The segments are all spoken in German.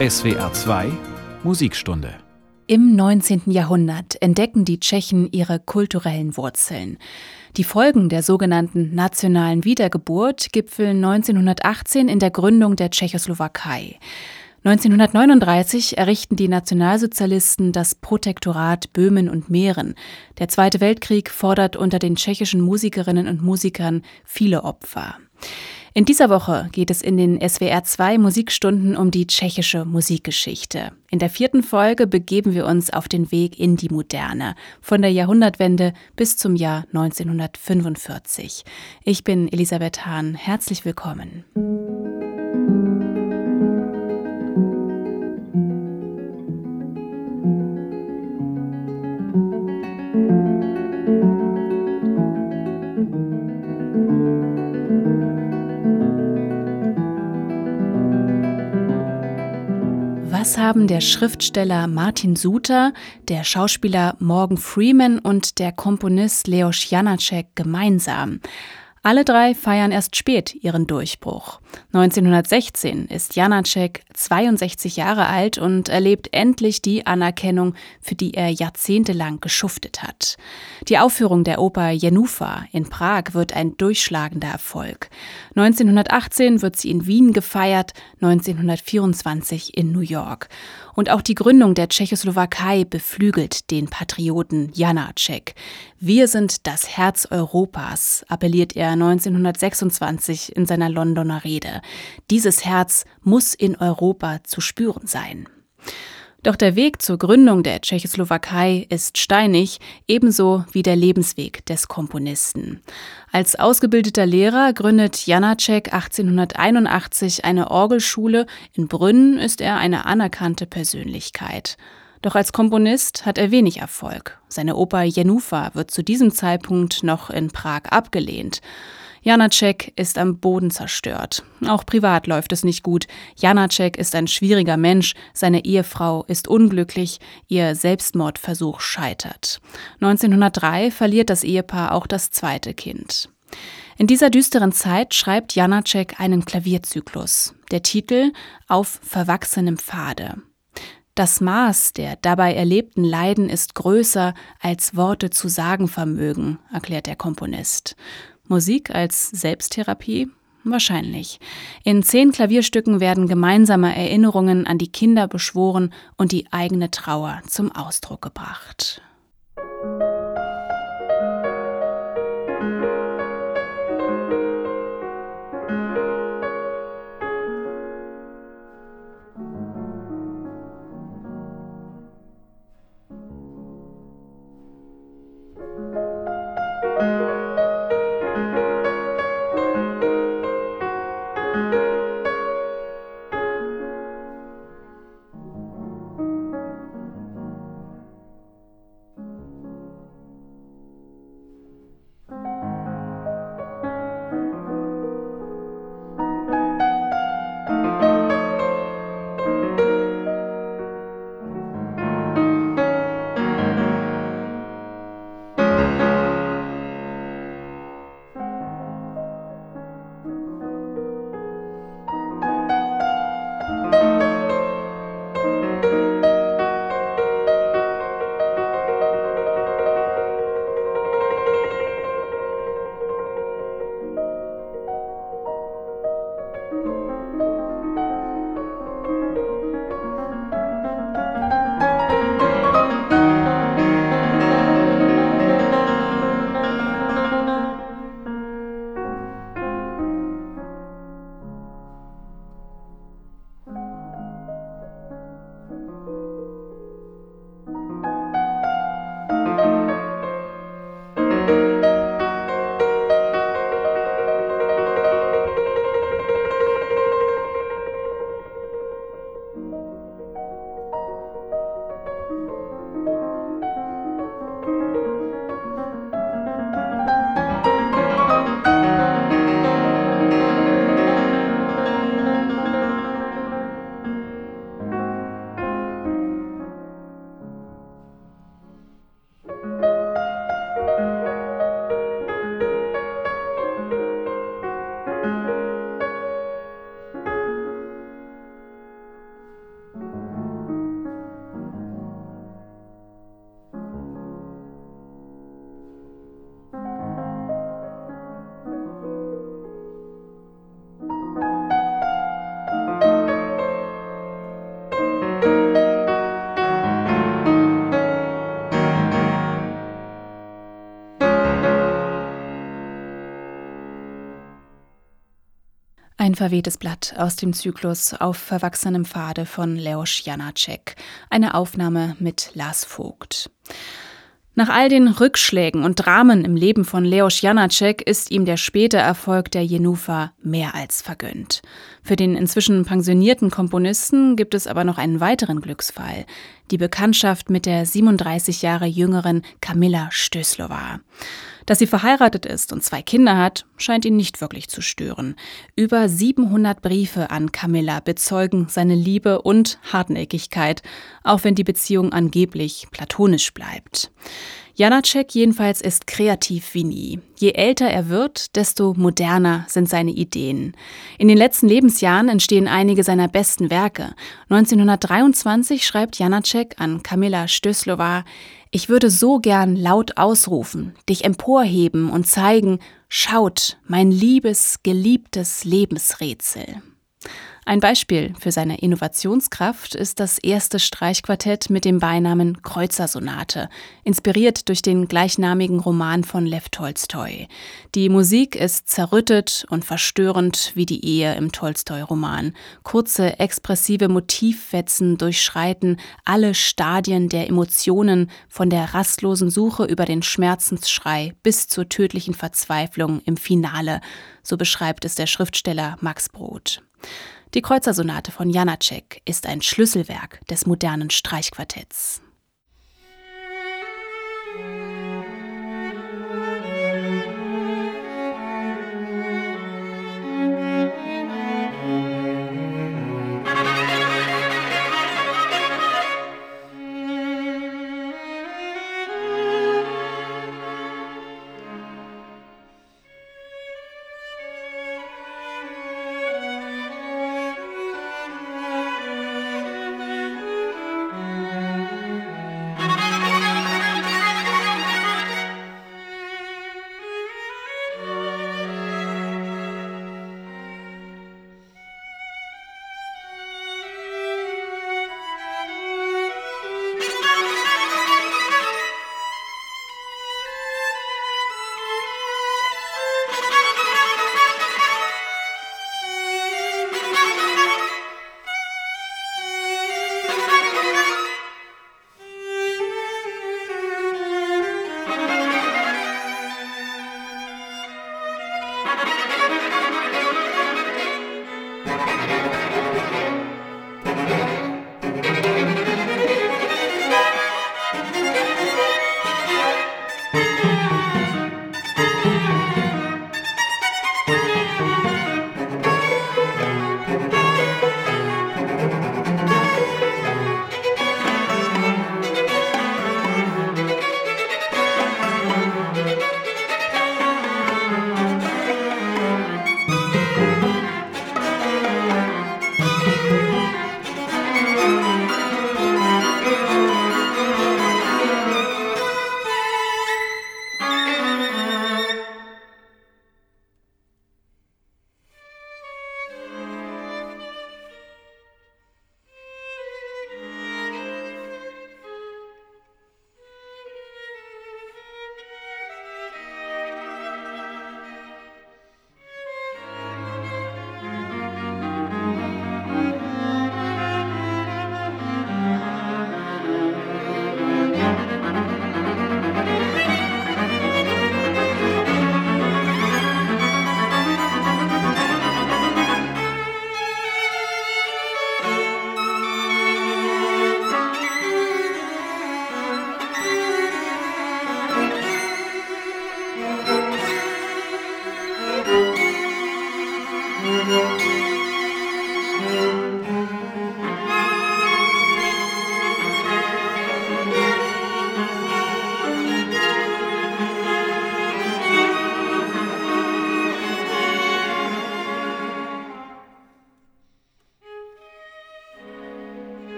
SWR 2 Musikstunde Im 19. Jahrhundert entdecken die Tschechen ihre kulturellen Wurzeln. Die Folgen der sogenannten nationalen Wiedergeburt gipfeln 1918 in der Gründung der Tschechoslowakei. 1939 errichten die Nationalsozialisten das Protektorat Böhmen und Mähren. Der Zweite Weltkrieg fordert unter den tschechischen Musikerinnen und Musikern viele Opfer. In dieser Woche geht es in den SWR 2 Musikstunden um die tschechische Musikgeschichte. In der vierten Folge begeben wir uns auf den Weg in die Moderne, von der Jahrhundertwende bis zum Jahr 1945. Ich bin Elisabeth Hahn, herzlich willkommen. Was haben der Schriftsteller Martin Suter, der Schauspieler Morgan Freeman und der Komponist Leos Janacek gemeinsam? Alle drei feiern erst spät ihren Durchbruch. 1916 ist Janacek 62 Jahre alt und erlebt endlich die Anerkennung, für die er jahrzehntelang geschuftet hat. Die Aufführung der Oper Jenufa in Prag wird ein durchschlagender Erfolg. 1918 wird sie in Wien gefeiert, 1924 in New York. Und auch die Gründung der Tschechoslowakei beflügelt den Patrioten Janacek. Wir sind das Herz Europas, appelliert er 1926 in seiner Londoner Rede. Dieses Herz muss in Europa zu spüren sein. Doch der Weg zur Gründung der Tschechoslowakei ist steinig, ebenso wie der Lebensweg des Komponisten. Als ausgebildeter Lehrer gründet Janacek 1881 eine Orgelschule. In Brünn ist er eine anerkannte Persönlichkeit. Doch als Komponist hat er wenig Erfolg. Seine Oper Jenufa wird zu diesem Zeitpunkt noch in Prag abgelehnt. Janacek ist am Boden zerstört. Auch privat läuft es nicht gut. Janacek ist ein schwieriger Mensch, seine Ehefrau ist unglücklich, ihr Selbstmordversuch scheitert. 1903 verliert das Ehepaar auch das zweite Kind. In dieser düsteren Zeit schreibt Janacek einen Klavierzyklus. Der Titel Auf verwachsenem Pfade. Das Maß der dabei erlebten Leiden ist größer, als Worte zu sagen vermögen, erklärt der Komponist. Musik als Selbsttherapie? Wahrscheinlich. In zehn Klavierstücken werden gemeinsame Erinnerungen an die Kinder beschworen und die eigene Trauer zum Ausdruck gebracht. Verwehtes Blatt aus dem Zyklus Auf verwachsenem Pfade von Leos Janacek. Eine Aufnahme mit Lars Vogt. Nach all den Rückschlägen und Dramen im Leben von Leos Janacek ist ihm der späte Erfolg der Jenufa mehr als vergönnt. Für den inzwischen pensionierten Komponisten gibt es aber noch einen weiteren Glücksfall. Die Bekanntschaft mit der 37 Jahre jüngeren Kamilla Stöslova. Dass sie verheiratet ist und zwei Kinder hat, scheint ihn nicht wirklich zu stören. Über 700 Briefe an Camilla bezeugen seine Liebe und Hartnäckigkeit, auch wenn die Beziehung angeblich platonisch bleibt. Janacek jedenfalls ist kreativ wie nie. Je älter er wird, desto moderner sind seine Ideen. In den letzten Lebensjahren entstehen einige seiner besten Werke. 1923 schreibt Janacek an Kamila Stöslova, ich würde so gern laut ausrufen, dich emporheben und zeigen, schaut, mein liebes, geliebtes Lebensrätsel. Ein Beispiel für seine Innovationskraft ist das erste Streichquartett mit dem Beinamen Kreuzersonate, inspiriert durch den gleichnamigen Roman von Lev Tolstoi. Die Musik ist zerrüttet und verstörend wie die Ehe im Tolstoi-Roman. Kurze, expressive Motivfetzen durchschreiten alle Stadien der Emotionen von der rastlosen Suche über den Schmerzensschrei bis zur tödlichen Verzweiflung im Finale, so beschreibt es der Schriftsteller Max Brod. Die Kreuzersonate von Janacek ist ein Schlüsselwerk des modernen Streichquartetts.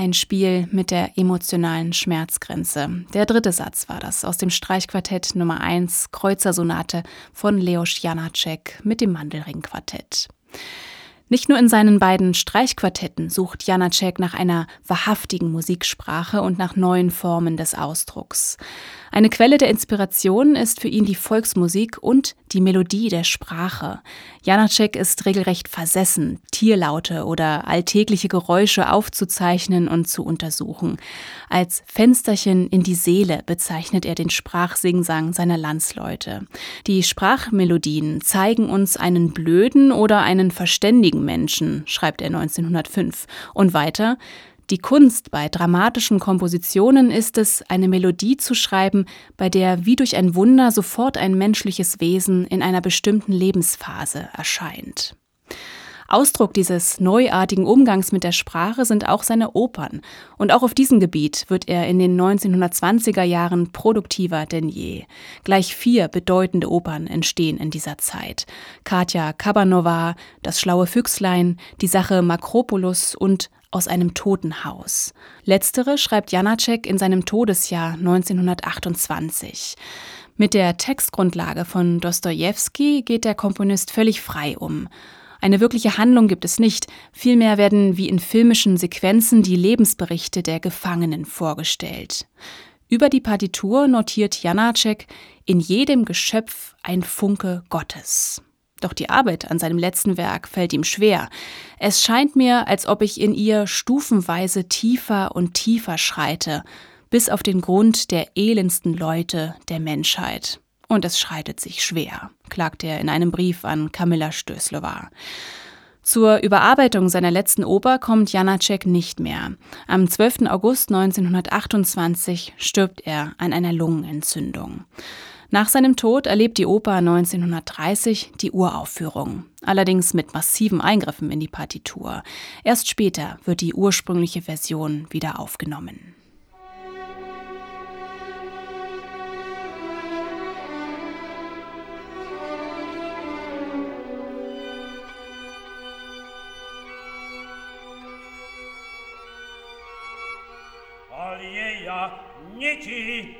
Ein Spiel mit der emotionalen Schmerzgrenze. Der dritte Satz war das aus dem Streichquartett Nummer 1 Kreuzersonate von Leos Janacek mit dem Mandelringquartett. Nicht nur in seinen beiden Streichquartetten sucht Janacek nach einer wahrhaftigen Musiksprache und nach neuen Formen des Ausdrucks. Eine Quelle der Inspiration ist für ihn die Volksmusik und die Melodie der Sprache. Janacek ist regelrecht versessen, Tierlaute oder alltägliche Geräusche aufzuzeichnen und zu untersuchen. Als Fensterchen in die Seele bezeichnet er den Sprachsingsang seiner Landsleute. Die Sprachmelodien zeigen uns einen blöden oder einen verständigen Menschen, schreibt er 1905. Und weiter, die Kunst bei dramatischen Kompositionen ist es, eine Melodie zu schreiben, bei der wie durch ein Wunder sofort ein menschliches Wesen in einer bestimmten Lebensphase erscheint. Ausdruck dieses neuartigen Umgangs mit der Sprache sind auch seine Opern. Und auch auf diesem Gebiet wird er in den 1920er Jahren produktiver denn je. Gleich vier bedeutende Opern entstehen in dieser Zeit. Katja Kabanova, Das schlaue Füchslein, Die Sache Makropoulos und aus einem Totenhaus. Letztere schreibt Janacek in seinem Todesjahr 1928. Mit der Textgrundlage von Dostojewski geht der Komponist völlig frei um. Eine wirkliche Handlung gibt es nicht, vielmehr werden wie in filmischen Sequenzen die Lebensberichte der Gefangenen vorgestellt. Über die Partitur notiert Janacek in jedem Geschöpf ein Funke Gottes. Doch die Arbeit an seinem letzten Werk fällt ihm schwer. Es scheint mir, als ob ich in ihr stufenweise tiefer und tiefer schreite, bis auf den Grund der elendsten Leute der Menschheit. Und es schreitet sich schwer, klagt er in einem Brief an Kamilla Stößlova. Zur Überarbeitung seiner letzten Oper kommt Janacek nicht mehr. Am 12. August 1928 stirbt er an einer Lungenentzündung. Nach seinem Tod erlebt die Oper 1930 die Uraufführung, allerdings mit massiven Eingriffen in die Partitur. Erst später wird die ursprüngliche Version wieder aufgenommen. Alieja, Niki,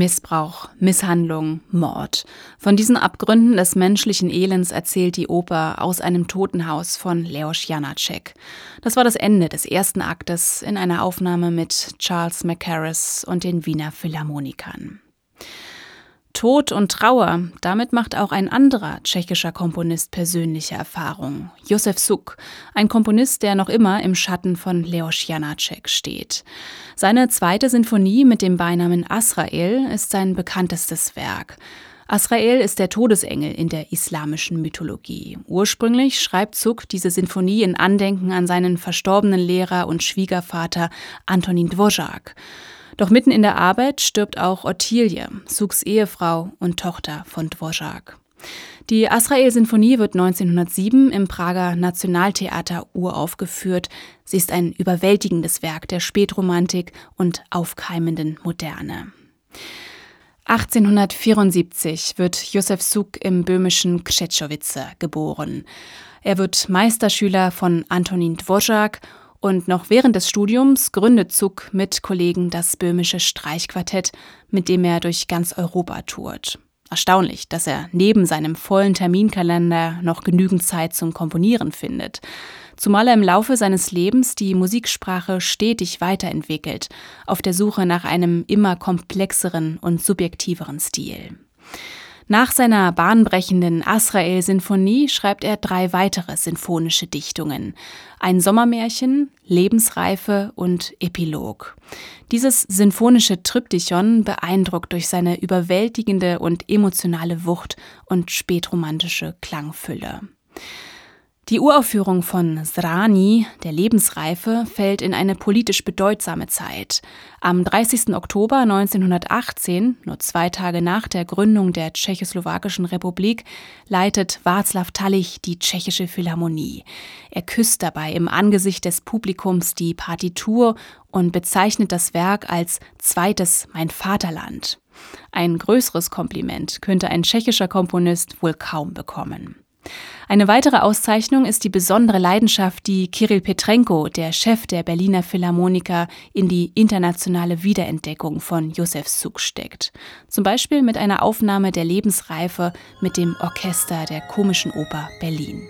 Missbrauch, Misshandlung, Mord. Von diesen Abgründen des menschlichen Elends erzählt die Oper Aus einem Totenhaus von Leos Janacek. Das war das Ende des ersten Aktes in einer Aufnahme mit Charles Mackerras und den Wiener Philharmonikern. Tod und Trauer, damit macht auch ein anderer tschechischer Komponist persönliche Erfahrung. Josef Suk, ein Komponist, der noch immer im Schatten von Leos Janacek steht. Seine zweite Sinfonie mit dem Beinamen Asrael ist sein bekanntestes Werk. Asrael ist der Todesengel in der islamischen Mythologie. Ursprünglich schreibt Suk diese Sinfonie in Andenken an seinen verstorbenen Lehrer und Schwiegervater Antonin Dvořák. Doch mitten in der Arbeit stirbt auch Ottilie, Suks Ehefrau und Tochter von Dvořák. Die Asrael-Sinfonie wird 1907 im Prager Nationaltheater uraufgeführt. Sie ist ein überwältigendes Werk der Spätromantik und aufkeimenden Moderne. 1874 wird Josef Suk im böhmischen Krzeczowice geboren. Er wird Meisterschüler von Antonin Dvořák und noch während des Studiums gründet Zuck mit Kollegen das böhmische Streichquartett, mit dem er durch ganz Europa tourt. Erstaunlich, dass er neben seinem vollen Terminkalender noch genügend Zeit zum Komponieren findet. Zumal er im Laufe seines Lebens die Musiksprache stetig weiterentwickelt, auf der Suche nach einem immer komplexeren und subjektiveren Stil. Nach seiner bahnbrechenden Asrael-Sinfonie schreibt er drei weitere sinfonische Dichtungen. Ein Sommermärchen, Lebensreife und Epilog. Dieses sinfonische Triptychon beeindruckt durch seine überwältigende und emotionale Wucht und spätromantische Klangfülle. Die Uraufführung von Zrani, der Lebensreife, fällt in eine politisch bedeutsame Zeit. Am 30. Oktober 1918, nur zwei Tage nach der Gründung der Tschechoslowakischen Republik, leitet Václav Tallich die Tschechische Philharmonie. Er küsst dabei im Angesicht des Publikums die Partitur und bezeichnet das Werk als zweites Mein Vaterland. Ein größeres Kompliment könnte ein tschechischer Komponist wohl kaum bekommen. Eine weitere Auszeichnung ist die besondere Leidenschaft, die Kirill Petrenko, der Chef der Berliner Philharmoniker, in die internationale Wiederentdeckung von Josef Suk steckt. Zum Beispiel mit einer Aufnahme der Lebensreife mit dem Orchester der Komischen Oper Berlin.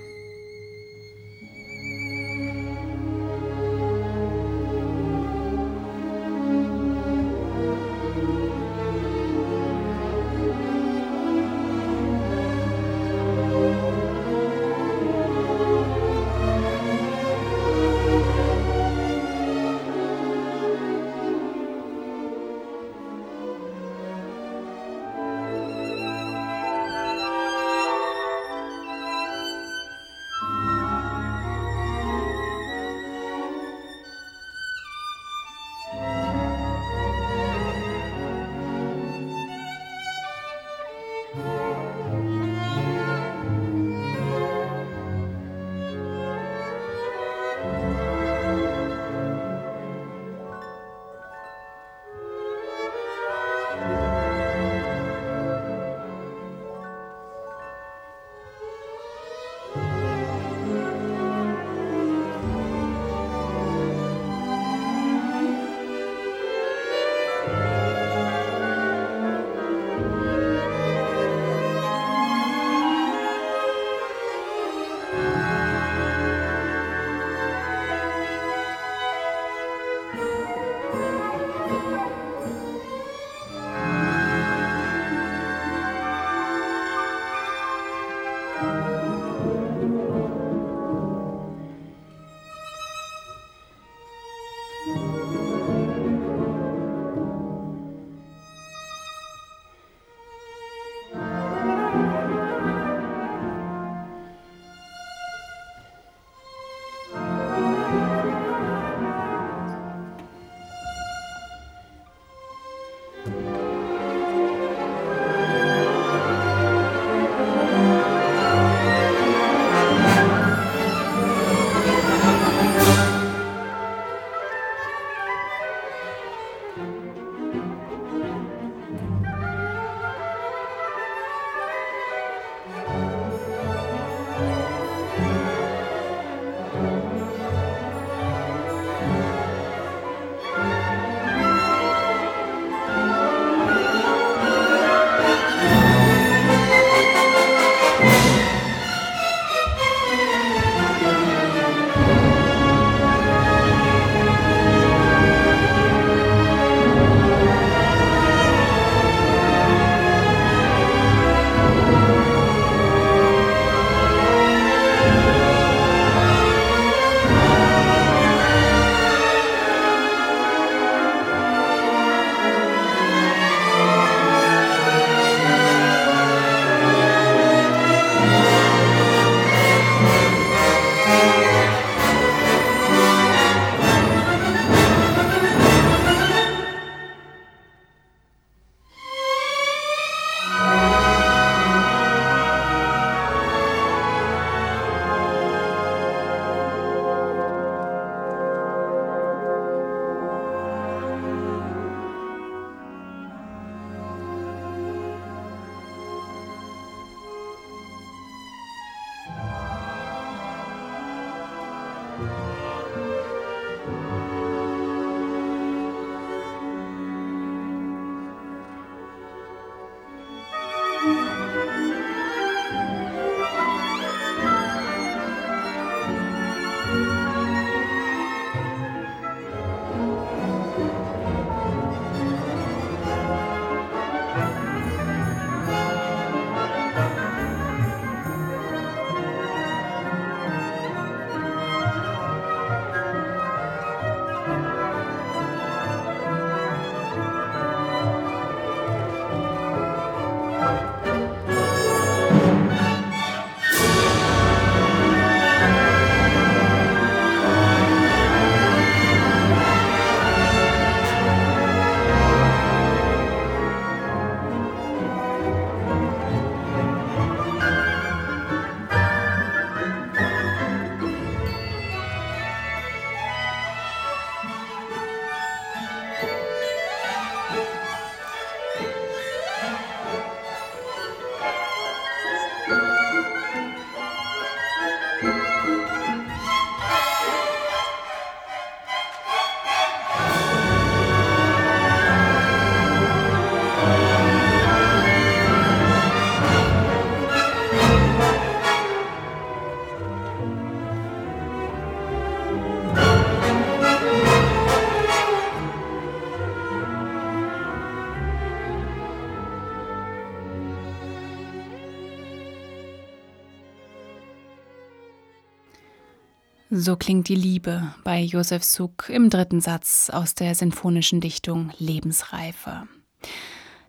So klingt die Liebe bei Josef Suk im dritten Satz aus der sinfonischen Dichtung Lebensreife.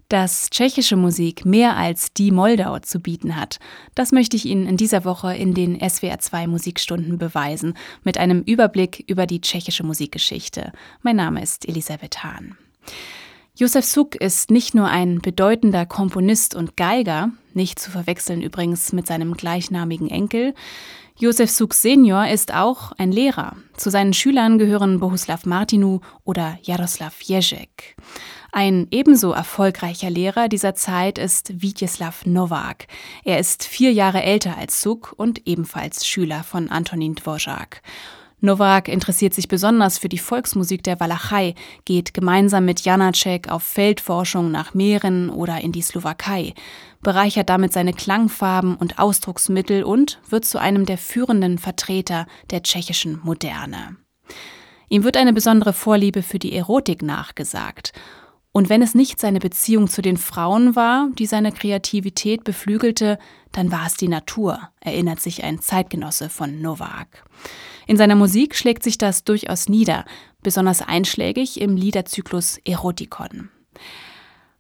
Dass tschechische Musik mehr als die Moldau zu bieten hat, das möchte ich Ihnen in dieser Woche in den SWR2 Musikstunden beweisen, mit einem Überblick über die tschechische Musikgeschichte. Mein Name ist Elisabeth Hahn. Josef Suk ist nicht nur ein bedeutender Komponist und Geiger, nicht zu verwechseln übrigens mit seinem gleichnamigen Enkel, Josef Suk Senior ist auch ein Lehrer. Zu seinen Schülern gehören Bohuslav Martinu oder Jaroslav Ježek. Ein ebenso erfolgreicher Lehrer dieser Zeit ist Vítieslav Novak. Er ist vier Jahre älter als Suk und ebenfalls Schüler von Antonin Dvořák. Novak interessiert sich besonders für die Volksmusik der Walachei, geht gemeinsam mit Janacek auf Feldforschung nach Meeren oder in die Slowakei, bereichert damit seine Klangfarben und Ausdrucksmittel und wird zu einem der führenden Vertreter der tschechischen Moderne. Ihm wird eine besondere Vorliebe für die Erotik nachgesagt. Und wenn es nicht seine Beziehung zu den Frauen war, die seine Kreativität beflügelte, dann war es die Natur, erinnert sich ein Zeitgenosse von Novak. In seiner Musik schlägt sich das durchaus nieder, besonders einschlägig im Liederzyklus Erotikon.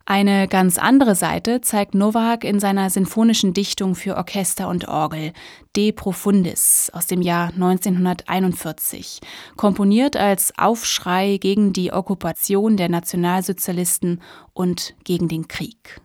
Eine ganz andere Seite zeigt Novak in seiner sinfonischen Dichtung für Orchester und Orgel De Profundis aus dem Jahr 1941, komponiert als Aufschrei gegen die Okkupation der Nationalsozialisten und gegen den Krieg.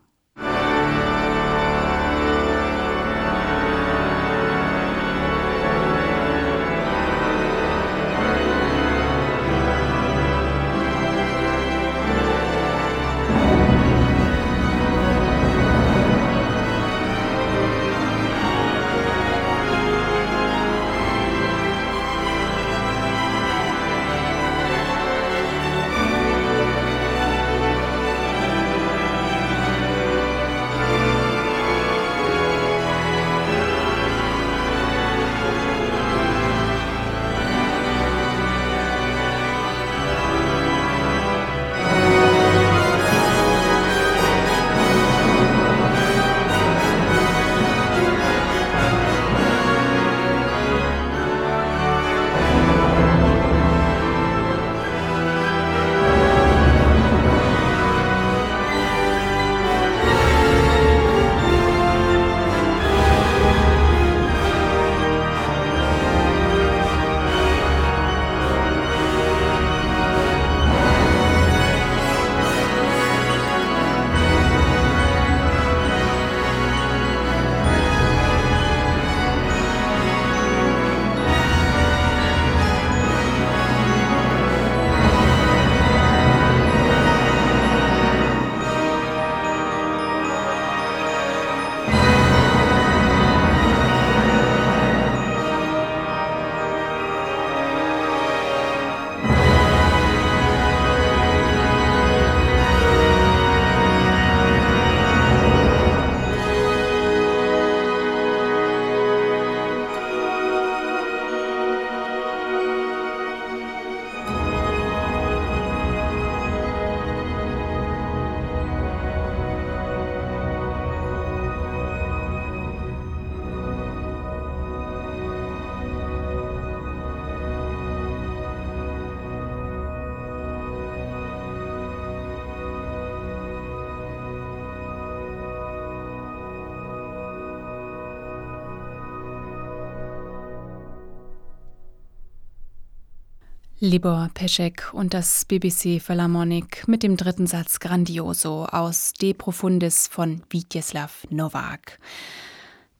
Libor Peschek und das BBC Philharmonic mit dem dritten Satz Grandioso aus De Profundis von Witjeslaw Nowak.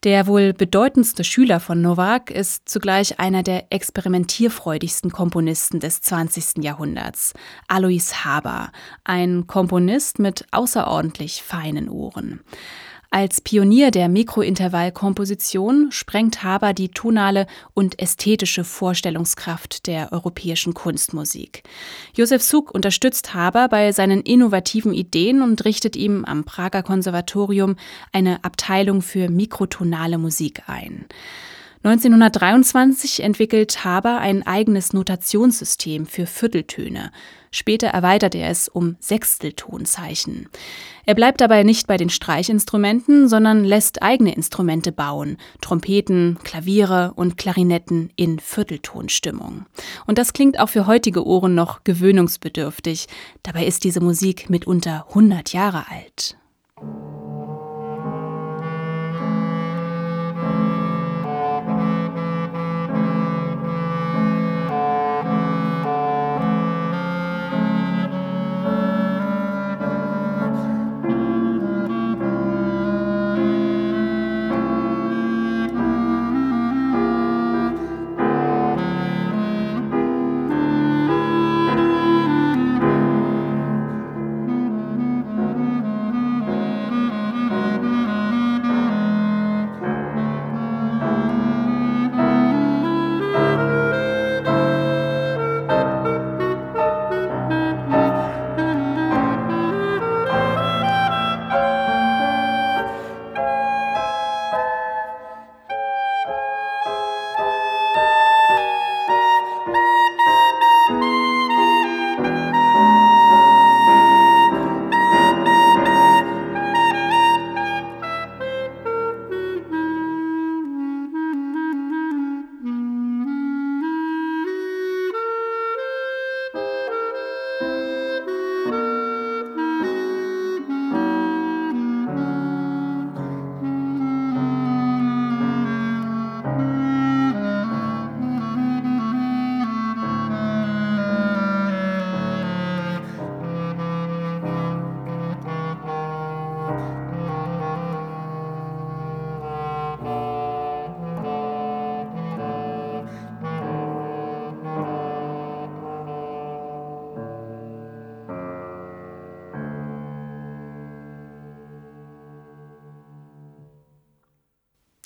Der wohl bedeutendste Schüler von Nowak ist zugleich einer der experimentierfreudigsten Komponisten des 20. Jahrhunderts, Alois Haber, ein Komponist mit außerordentlich feinen Ohren. Als Pionier der Mikrointervallkomposition sprengt Haber die tonale und ästhetische Vorstellungskraft der europäischen Kunstmusik. Josef Suk unterstützt Haber bei seinen innovativen Ideen und richtet ihm am Prager Konservatorium eine Abteilung für mikrotonale Musik ein. 1923 entwickelt Haber ein eigenes Notationssystem für Vierteltöne. Später erweitert er es um Sechsteltonzeichen. Er bleibt dabei nicht bei den Streichinstrumenten, sondern lässt eigene Instrumente bauen: Trompeten, Klaviere und Klarinetten in Vierteltonstimmung. Und das klingt auch für heutige Ohren noch gewöhnungsbedürftig. Dabei ist diese Musik mitunter 100 Jahre alt.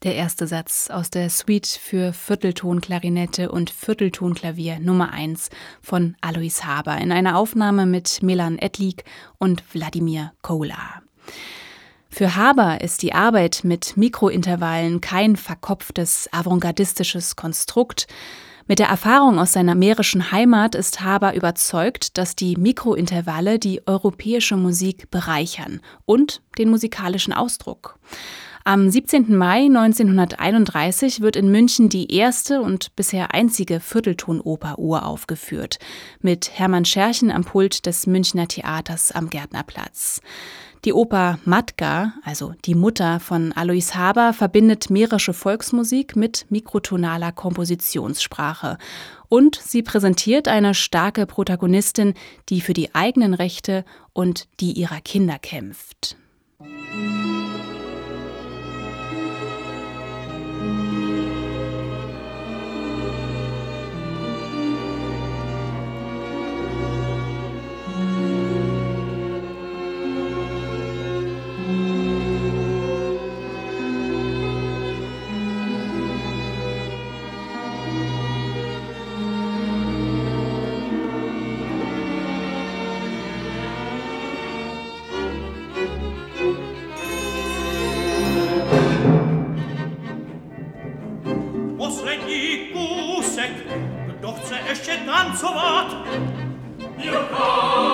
Der erste Satz aus der Suite für Vierteltonklarinette und Vierteltonklavier Nummer 1 von Alois Haber in einer Aufnahme mit Milan Edlik und Wladimir Kola. Für Haber ist die Arbeit mit Mikrointervallen kein verkopftes avantgardistisches Konstrukt. Mit der Erfahrung aus seiner mährischen Heimat ist Haber überzeugt, dass die Mikrointervalle die europäische Musik bereichern und den musikalischen Ausdruck. Am 17. Mai 1931 wird in München die erste und bisher einzige Vierteltonoper uraufgeführt, mit Hermann Scherchen am Pult des Münchner Theaters am Gärtnerplatz. Die Oper Matka, also die Mutter von Alois Haber, verbindet mährische Volksmusik mit mikrotonaler Kompositionssprache. Und sie präsentiert eine starke Protagonistin, die für die eigenen Rechte und die ihrer Kinder kämpft. Doch ze esce danzo vat Io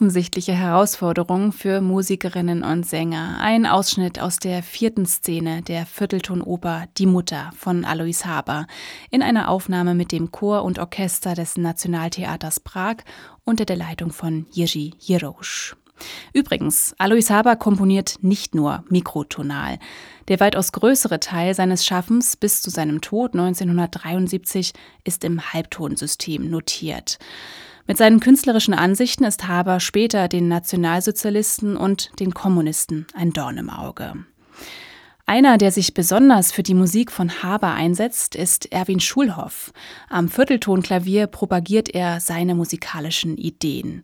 offensichtliche Herausforderung für Musikerinnen und Sänger. Ein Ausschnitt aus der vierten Szene der Vierteltonoper Die Mutter von Alois Haber in einer Aufnahme mit dem Chor und Orchester des Nationaltheaters Prag unter der Leitung von Jiří Jirosch. Übrigens, Alois Haber komponiert nicht nur mikrotonal. Der weitaus größere Teil seines Schaffens bis zu seinem Tod 1973 ist im Halbtonsystem notiert. Mit seinen künstlerischen Ansichten ist Haber später den Nationalsozialisten und den Kommunisten ein Dorn im Auge. Einer, der sich besonders für die Musik von Haber einsetzt, ist Erwin Schulhoff. Am Vierteltonklavier propagiert er seine musikalischen Ideen.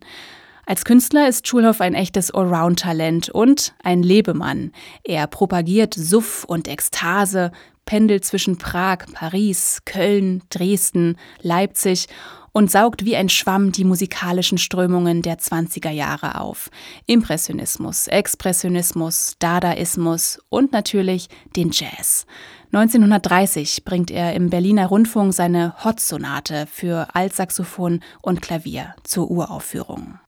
Als Künstler ist Schulhoff ein echtes Allround-Talent und ein Lebemann. Er propagiert Suff und Ekstase, pendelt zwischen Prag, Paris, Köln, Dresden, Leipzig und saugt wie ein Schwamm die musikalischen Strömungen der 20er Jahre auf. Impressionismus, Expressionismus, Dadaismus und natürlich den Jazz. 1930 bringt er im Berliner Rundfunk seine Hot-Sonate für Altsaxophon und Klavier zur Uraufführung.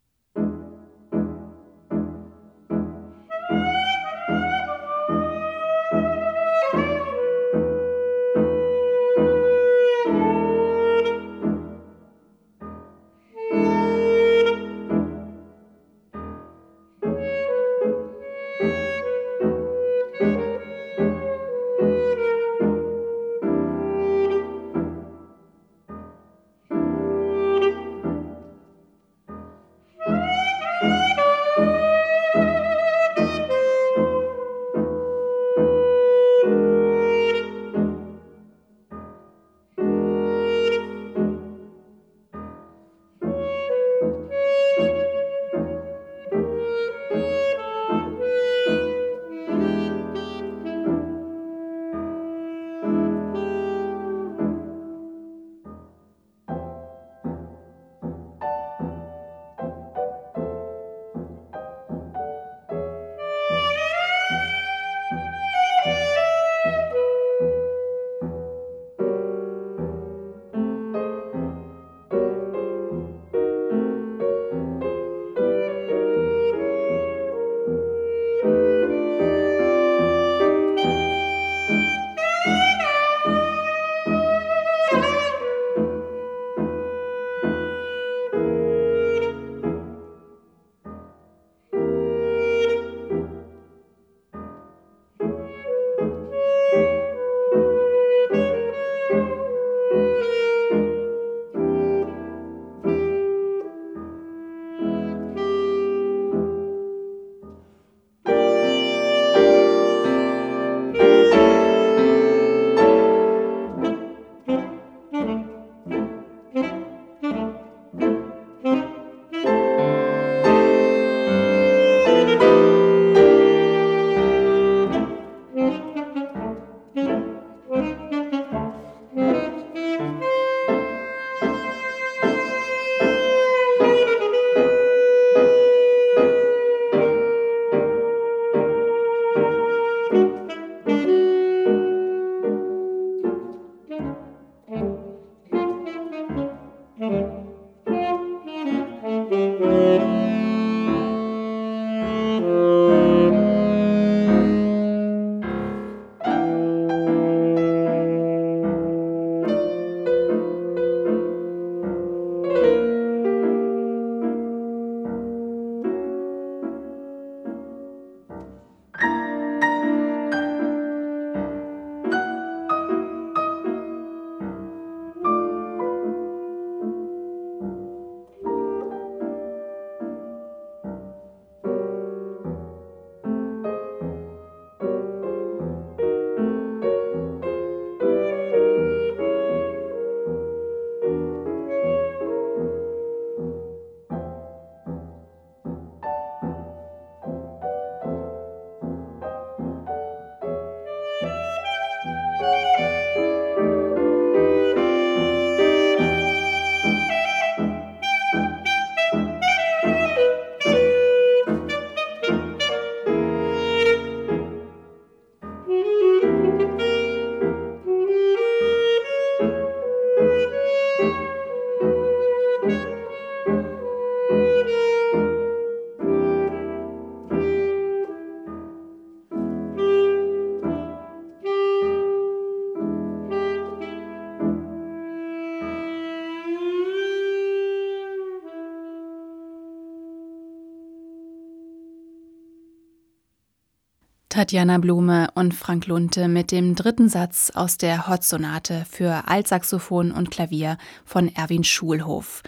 Tatjana Blume und Frank Lunte mit dem dritten Satz aus der Hot-Sonate für Altsaxophon und Klavier von Erwin Schulhof.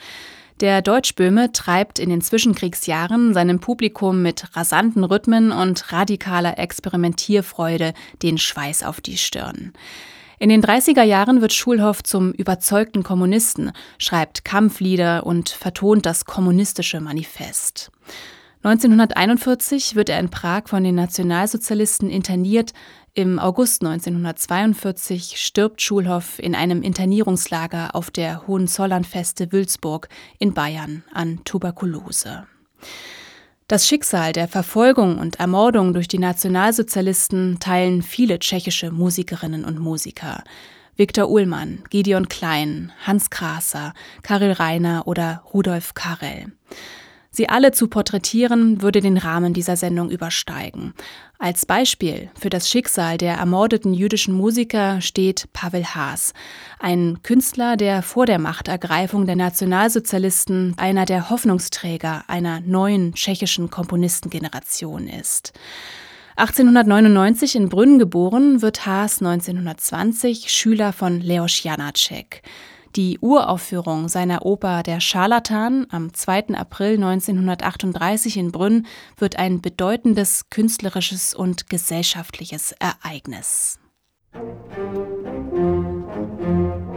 Der Deutschböhme treibt in den Zwischenkriegsjahren seinem Publikum mit rasanten Rhythmen und radikaler Experimentierfreude den Schweiß auf die Stirn. In den 30er Jahren wird Schulhoff zum überzeugten Kommunisten, schreibt Kampflieder und vertont das kommunistische Manifest. 1941 wird er in Prag von den Nationalsozialisten interniert. Im August 1942 stirbt Schulhoff in einem Internierungslager auf der Hohenzollernfeste Wülzburg in Bayern an Tuberkulose. Das Schicksal der Verfolgung und Ermordung durch die Nationalsozialisten teilen viele tschechische Musikerinnen und Musiker. Viktor Ullmann, Gideon Klein, Hans Krasser, Karel Reiner oder Rudolf Karel. Sie alle zu porträtieren, würde den Rahmen dieser Sendung übersteigen. Als Beispiel für das Schicksal der ermordeten jüdischen Musiker steht Pavel Haas, ein Künstler, der vor der Machtergreifung der Nationalsozialisten einer der Hoffnungsträger einer neuen tschechischen Komponistengeneration ist. 1899 in Brünn geboren, wird Haas 1920 Schüler von Leos Janacek. Die Uraufführung seiner Oper Der Scharlatan am 2. April 1938 in Brünn wird ein bedeutendes künstlerisches und gesellschaftliches Ereignis. Musik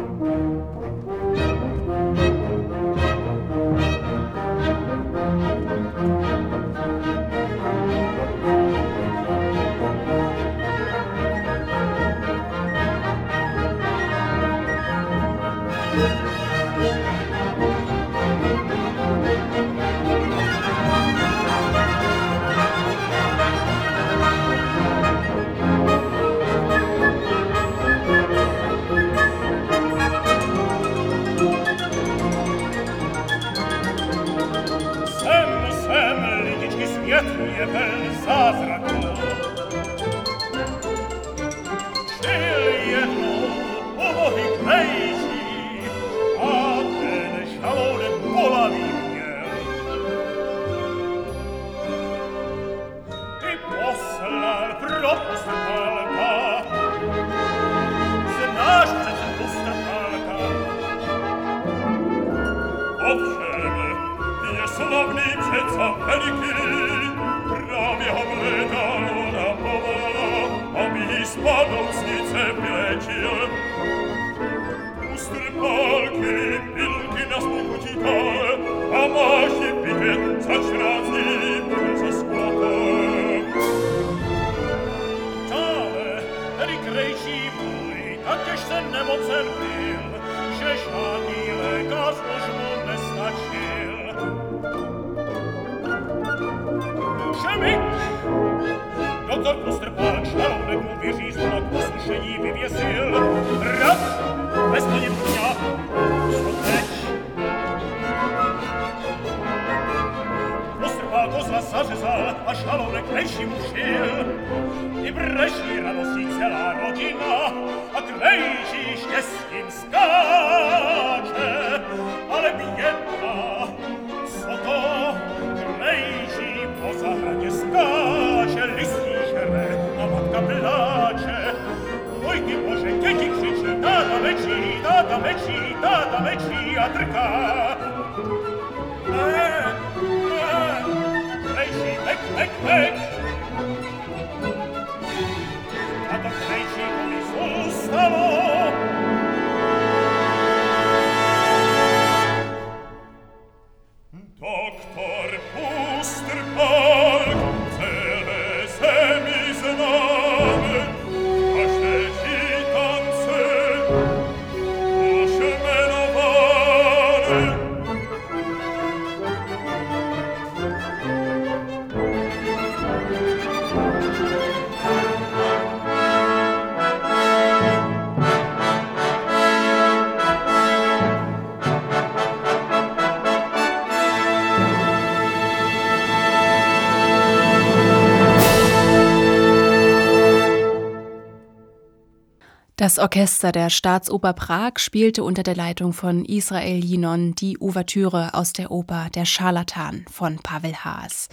Das Orchester der Staatsoper Prag spielte unter der Leitung von Israel Yinon die Ouvertüre aus der Oper Der Scharlatan von Pavel Haas.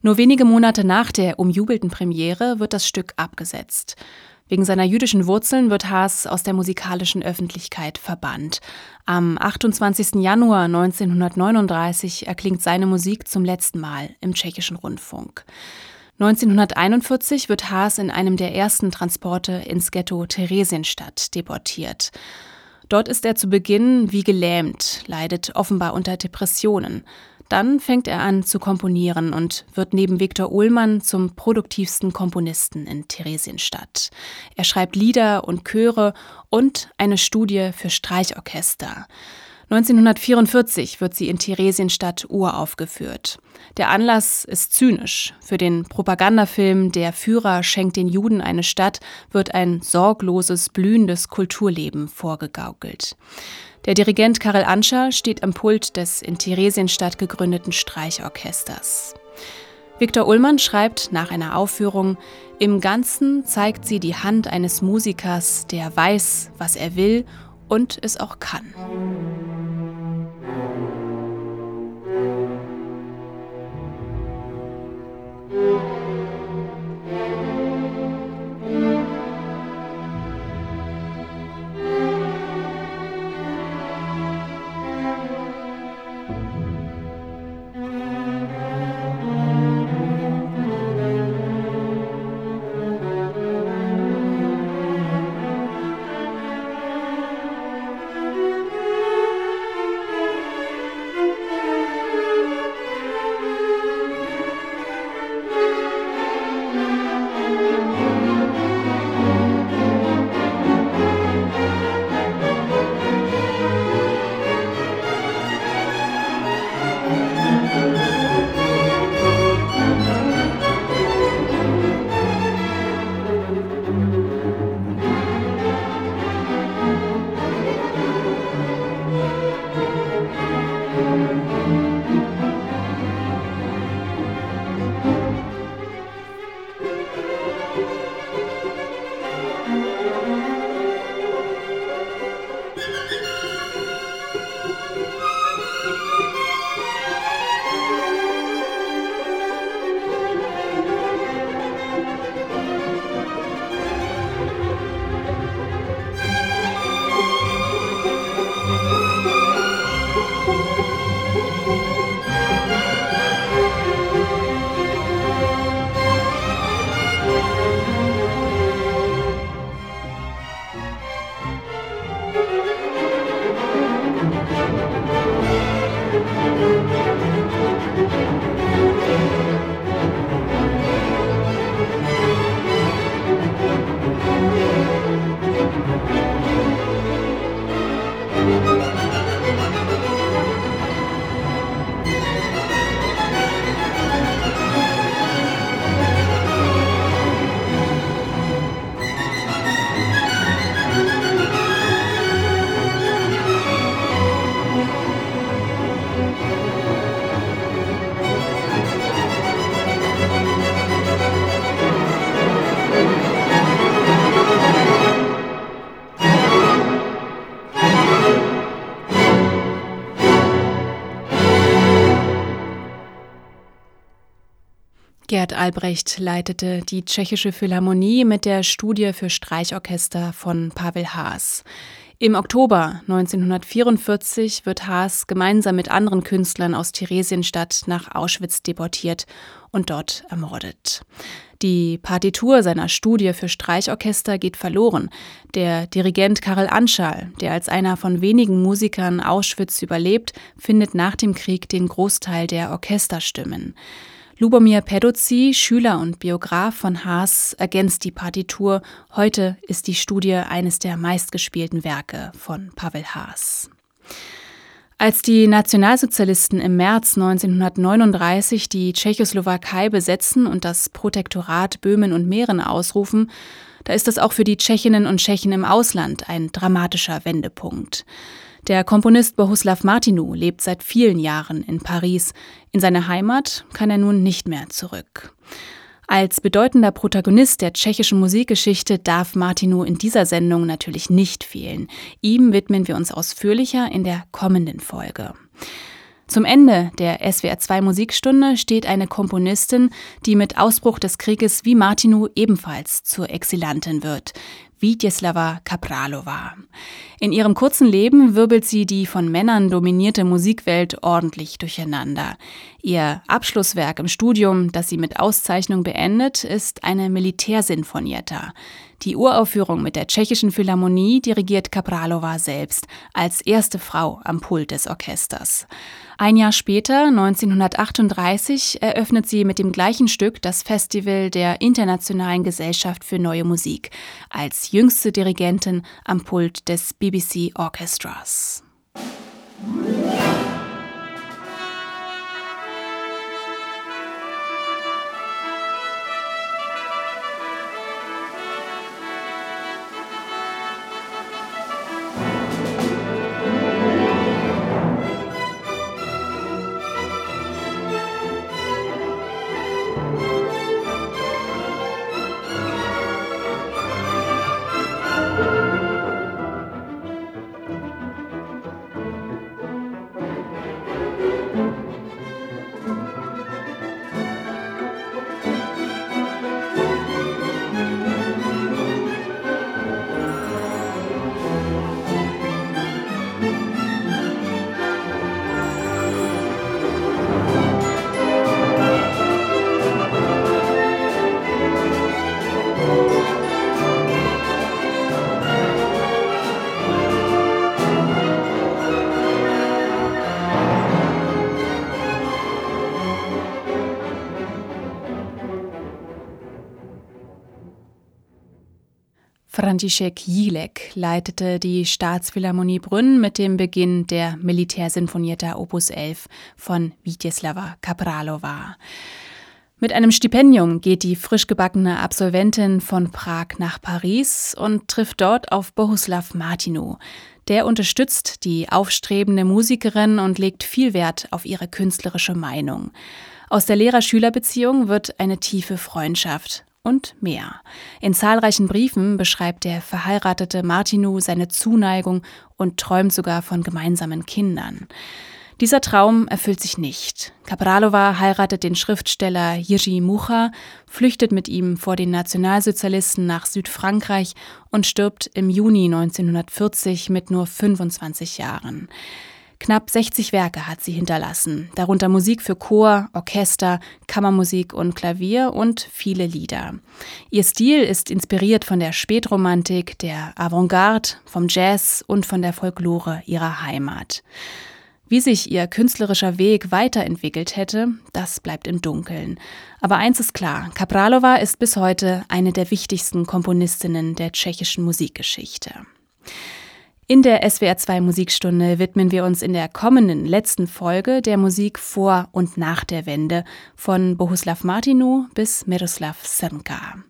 Nur wenige Monate nach der umjubelten Premiere wird das Stück abgesetzt. Wegen seiner jüdischen Wurzeln wird Haas aus der musikalischen Öffentlichkeit verbannt. Am 28. Januar 1939 erklingt seine Musik zum letzten Mal im tschechischen Rundfunk. 1941 wird Haas in einem der ersten Transporte ins Ghetto Theresienstadt deportiert. Dort ist er zu Beginn wie gelähmt, leidet offenbar unter Depressionen. Dann fängt er an zu komponieren und wird neben Viktor Ullmann zum produktivsten Komponisten in Theresienstadt. Er schreibt Lieder und Chöre und eine Studie für Streichorchester. 1944 wird sie in Theresienstadt uraufgeführt. Der Anlass ist zynisch. Für den Propagandafilm Der Führer schenkt den Juden eine Stadt wird ein sorgloses, blühendes Kulturleben vorgegaukelt. Der Dirigent Karel Anscher steht am Pult des in Theresienstadt gegründeten Streichorchesters. Viktor Ullmann schreibt nach einer Aufführung, im Ganzen zeigt sie die Hand eines Musikers, der weiß, was er will und es auch kann. Gerd Albrecht leitete die Tschechische Philharmonie mit der Studie für Streichorchester von Pavel Haas. Im Oktober 1944 wird Haas gemeinsam mit anderen Künstlern aus Theresienstadt nach Auschwitz deportiert und dort ermordet. Die Partitur seiner Studie für Streichorchester geht verloren. Der Dirigent Karel Anschal, der als einer von wenigen Musikern Auschwitz überlebt, findet nach dem Krieg den Großteil der Orchesterstimmen. Lubomir Peduzzi, Schüler und Biograf von Haas, ergänzt die Partitur. Heute ist die Studie eines der meistgespielten Werke von Pavel Haas. Als die Nationalsozialisten im März 1939 die Tschechoslowakei besetzen und das Protektorat Böhmen und Mähren ausrufen, da ist das auch für die Tschechinnen und Tschechen im Ausland ein dramatischer Wendepunkt. Der Komponist Bohuslav Martinu lebt seit vielen Jahren in Paris. In seine Heimat kann er nun nicht mehr zurück. Als bedeutender Protagonist der tschechischen Musikgeschichte darf Martinu in dieser Sendung natürlich nicht fehlen. Ihm widmen wir uns ausführlicher in der kommenden Folge. Zum Ende der SWR2 Musikstunde steht eine Komponistin, die mit Ausbruch des Krieges wie Martinu ebenfalls zur Exilantin wird. Wiedjeslava Kapralova. In ihrem kurzen Leben wirbelt sie die von Männern dominierte Musikwelt ordentlich durcheinander. Ihr Abschlusswerk im Studium, das sie mit Auszeichnung beendet, ist eine Militärsinfonietta. Die Uraufführung mit der Tschechischen Philharmonie dirigiert Kapralova selbst, als erste Frau am Pult des Orchesters. Ein Jahr später, 1938, eröffnet sie mit dem gleichen Stück das Festival der Internationalen Gesellschaft für Neue Musik als jüngste Dirigentin am Pult des BBC Orchestras. František Jilek leitete die Staatsphilharmonie Brünn mit dem Beginn der Militärsinfonietta Opus 11 von Wiedjeslava Kapralova. Mit einem Stipendium geht die frisch gebackene Absolventin von Prag nach Paris und trifft dort auf Bohuslav Martinu. Der unterstützt die aufstrebende Musikerin und legt viel Wert auf ihre künstlerische Meinung. Aus der Lehrer-Schüler-Beziehung wird eine tiefe Freundschaft und mehr. In zahlreichen Briefen beschreibt der verheiratete Martinu seine Zuneigung und träumt sogar von gemeinsamen Kindern. Dieser Traum erfüllt sich nicht. Kapralova heiratet den Schriftsteller Jiří Mucha, flüchtet mit ihm vor den Nationalsozialisten nach Südfrankreich und stirbt im Juni 1940 mit nur 25 Jahren. Knapp 60 Werke hat sie hinterlassen, darunter Musik für Chor, Orchester, Kammermusik und Klavier und viele Lieder. Ihr Stil ist inspiriert von der Spätromantik, der Avantgarde, vom Jazz und von der Folklore ihrer Heimat. Wie sich ihr künstlerischer Weg weiterentwickelt hätte, das bleibt im Dunkeln. Aber eins ist klar, Kapralova ist bis heute eine der wichtigsten Komponistinnen der tschechischen Musikgeschichte. In der SWR2 Musikstunde widmen wir uns in der kommenden letzten Folge der Musik vor und nach der Wende von Bohuslav Martinu bis Miroslav Srnka.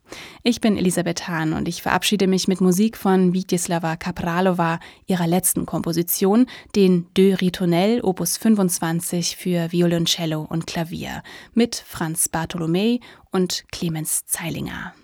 Ich bin Elisabeth Hahn und ich verabschiede mich mit Musik von Wiedjeslava Kapralova, ihrer letzten Komposition, den Deux Ritonel Opus 25 für Violoncello und Klavier mit Franz Bartholomä und Clemens Zeilinger.